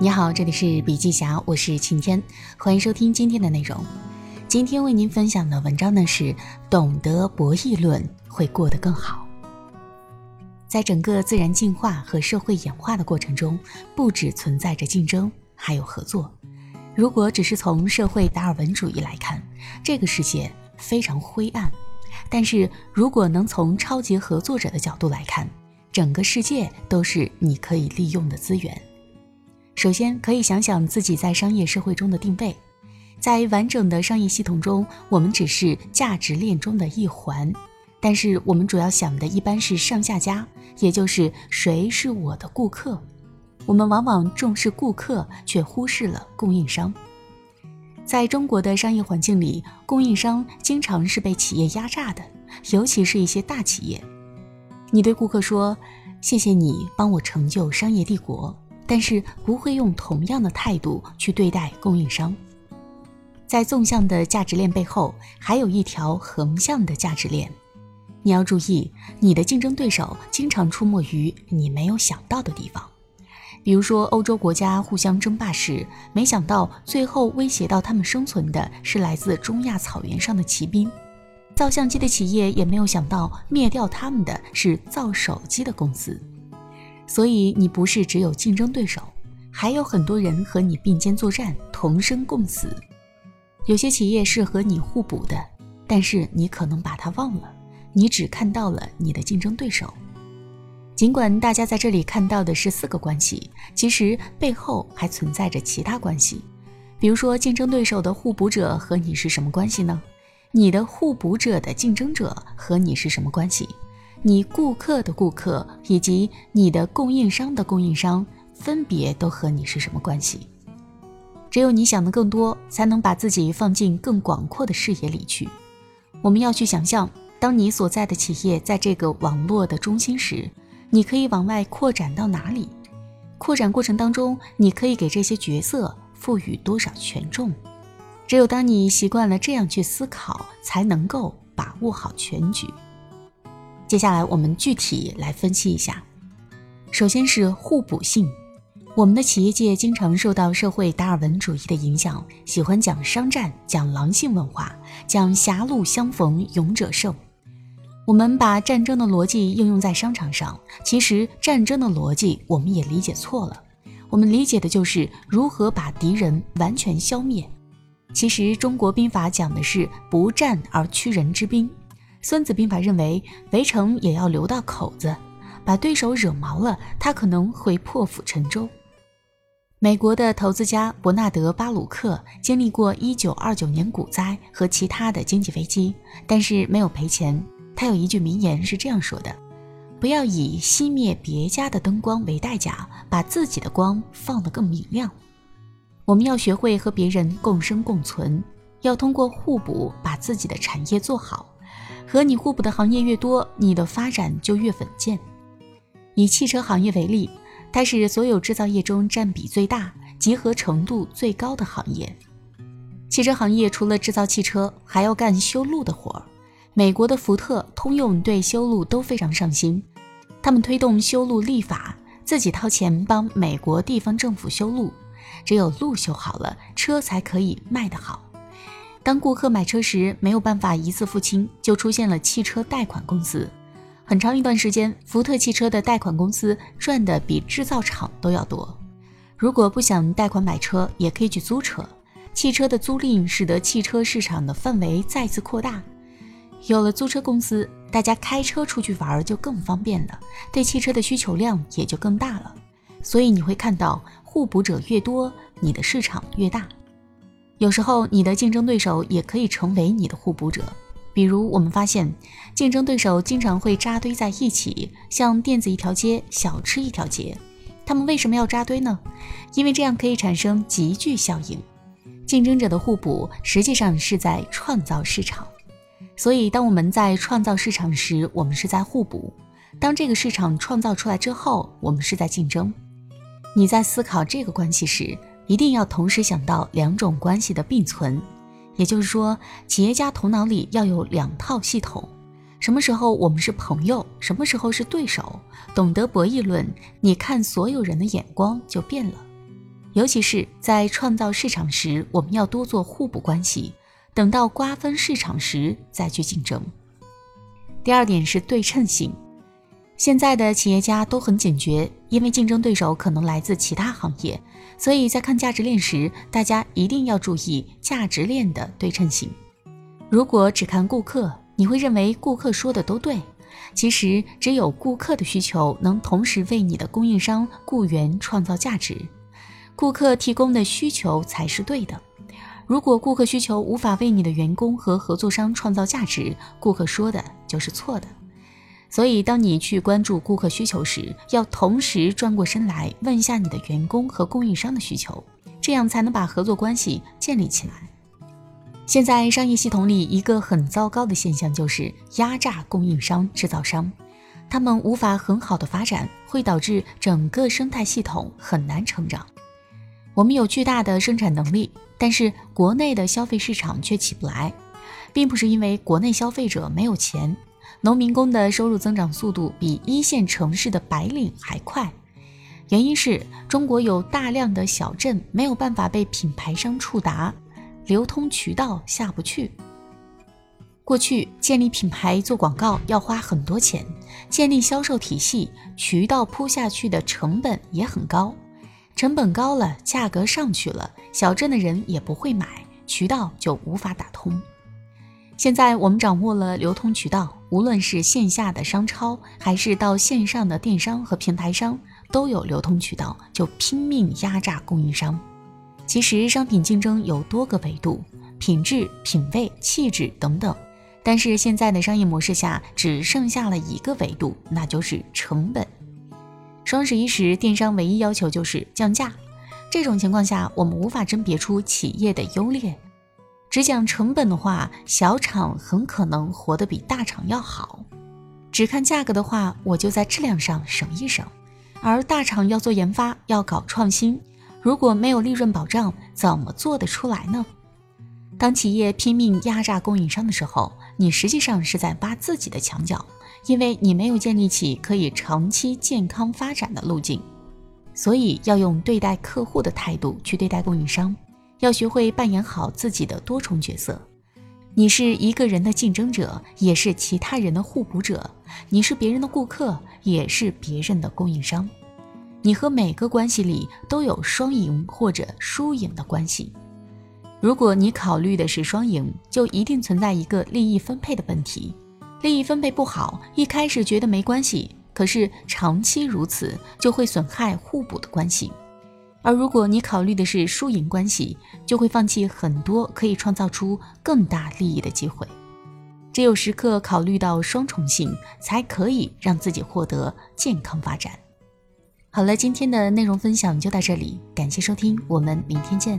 你好，这里是笔记侠，我是晴天，欢迎收听今天的内容。今天为您分享的文章呢是：懂得博弈论会过得更好。在整个自然进化和社会演化的过程中，不只存在着竞争，还有合作。如果只是从社会达尔文主义来看，这个世界非常灰暗；但是如果能从超级合作者的角度来看，整个世界都是你可以利用的资源。首先，可以想想自己在商业社会中的定位，在完整的商业系统中，我们只是价值链中的一环，但是我们主要想的一般是上下家，也就是谁是我的顾客。我们往往重视顾客，却忽视了供应商。在中国的商业环境里，供应商经常是被企业压榨的，尤其是一些大企业。你对顾客说：“谢谢你帮我成就商业帝国。”但是不会用同样的态度去对待供应商。在纵向的价值链背后，还有一条横向的价值链。你要注意，你的竞争对手经常出没于你没有想到的地方。比如说，欧洲国家互相争霸时，没想到最后威胁到他们生存的是来自中亚草原上的骑兵。造相机的企业也没有想到灭掉他们的是造手机的公司。所以你不是只有竞争对手，还有很多人和你并肩作战，同生共死。有些企业是和你互补的，但是你可能把它忘了，你只看到了你的竞争对手。尽管大家在这里看到的是四个关系，其实背后还存在着其他关系。比如说，竞争对手的互补者和你是什么关系呢？你的互补者的竞争者和你是什么关系？你顾客的顾客以及你的供应商的供应商，分别都和你是什么关系？只有你想的更多，才能把自己放进更广阔的视野里去。我们要去想象，当你所在的企业在这个网络的中心时，你可以往外扩展到哪里？扩展过程当中，你可以给这些角色赋予多少权重？只有当你习惯了这样去思考，才能够把握好全局。接下来我们具体来分析一下。首先是互补性，我们的企业界经常受到社会达尔文主义的影响，喜欢讲商战、讲狼性文化、讲狭路相逢勇者胜。我们把战争的逻辑应用在商场上，其实战争的逻辑我们也理解错了。我们理解的就是如何把敌人完全消灭。其实中国兵法讲的是不战而屈人之兵。孙子兵法认为，围城也要留到口子，把对手惹毛了，他可能会破釜沉舟。美国的投资家伯纳德·巴鲁克经历过1929年股灾和其他的经济危机，但是没有赔钱。他有一句名言是这样说的：“不要以熄灭别家的灯光为代价，把自己的光放得更明亮。”我们要学会和别人共生共存，要通过互补把自己的产业做好。和你互补的行业越多，你的发展就越稳健。以汽车行业为例，它是所有制造业中占比最大、集合程度最高的行业。汽车行业除了制造汽车，还要干修路的活儿。美国的福特、通用对修路都非常上心，他们推动修路立法，自己掏钱帮美国地方政府修路。只有路修好了，车才可以卖得好。当顾客买车时没有办法一次付清，就出现了汽车贷款公司。很长一段时间，福特汽车的贷款公司赚的比制造厂都要多。如果不想贷款买车，也可以去租车。汽车的租赁使得汽车市场的范围再次扩大。有了租车公司，大家开车出去玩就更方便了，对汽车的需求量也就更大了。所以你会看到，互补者越多，你的市场越大。有时候，你的竞争对手也可以成为你的互补者。比如，我们发现竞争对手经常会扎堆在一起，像电子一条街，小吃一条街。他们为什么要扎堆呢？因为这样可以产生集聚效应。竞争者的互补实际上是在创造市场。所以，当我们在创造市场时，我们是在互补；当这个市场创造出来之后，我们是在竞争。你在思考这个关系时。一定要同时想到两种关系的并存，也就是说，企业家头脑里要有两套系统。什么时候我们是朋友，什么时候是对手？懂得博弈论，你看所有人的眼光就变了。尤其是在创造市场时，我们要多做互补关系，等到瓜分市场时再去竞争。第二点是对称性。现在的企业家都很警觉，因为竞争对手可能来自其他行业，所以在看价值链时，大家一定要注意价值链的对称性。如果只看顾客，你会认为顾客说的都对，其实只有顾客的需求能同时为你的供应商、雇员创造价值，顾客提供的需求才是对的。如果顾客需求无法为你的员工和合作商创造价值，顾客说的就是错的。所以，当你去关注顾客需求时，要同时转过身来问一下你的员工和供应商的需求，这样才能把合作关系建立起来。现在商业系统里一个很糟糕的现象就是压榨供应商、制造商，他们无法很好的发展，会导致整个生态系统很难成长。我们有巨大的生产能力，但是国内的消费市场却起不来，并不是因为国内消费者没有钱。农民工的收入增长速度比一线城市的白领还快，原因是中国有大量的小镇没有办法被品牌商触达，流通渠道下不去。过去建立品牌做广告要花很多钱，建立销售体系渠道铺下去的成本也很高，成本高了，价格上去了，小镇的人也不会买，渠道就无法打通。现在我们掌握了流通渠道，无论是线下的商超，还是到线上的电商和平台商，都有流通渠道，就拼命压榨供应商。其实商品竞争有多个维度，品质、品味、气质等等，但是现在的商业模式下只剩下了一个维度，那就是成本。双十一时，电商唯一要求就是降价，这种情况下，我们无法甄别出企业的优劣。只讲成本的话，小厂很可能活得比大厂要好；只看价格的话，我就在质量上省一省。而大厂要做研发，要搞创新，如果没有利润保障，怎么做得出来呢？当企业拼命压榨供应商的时候，你实际上是在挖自己的墙角，因为你没有建立起可以长期健康发展的路径。所以要用对待客户的态度去对待供应商。要学会扮演好自己的多重角色，你是一个人的竞争者，也是其他人的互补者；你是别人的顾客，也是别人的供应商。你和每个关系里都有双赢或者输赢的关系。如果你考虑的是双赢，就一定存在一个利益分配的问题。利益分配不好，一开始觉得没关系，可是长期如此，就会损害互补的关系。而如果你考虑的是输赢关系，就会放弃很多可以创造出更大利益的机会。只有时刻考虑到双重性，才可以让自己获得健康发展。好了，今天的内容分享就到这里，感谢收听，我们明天见。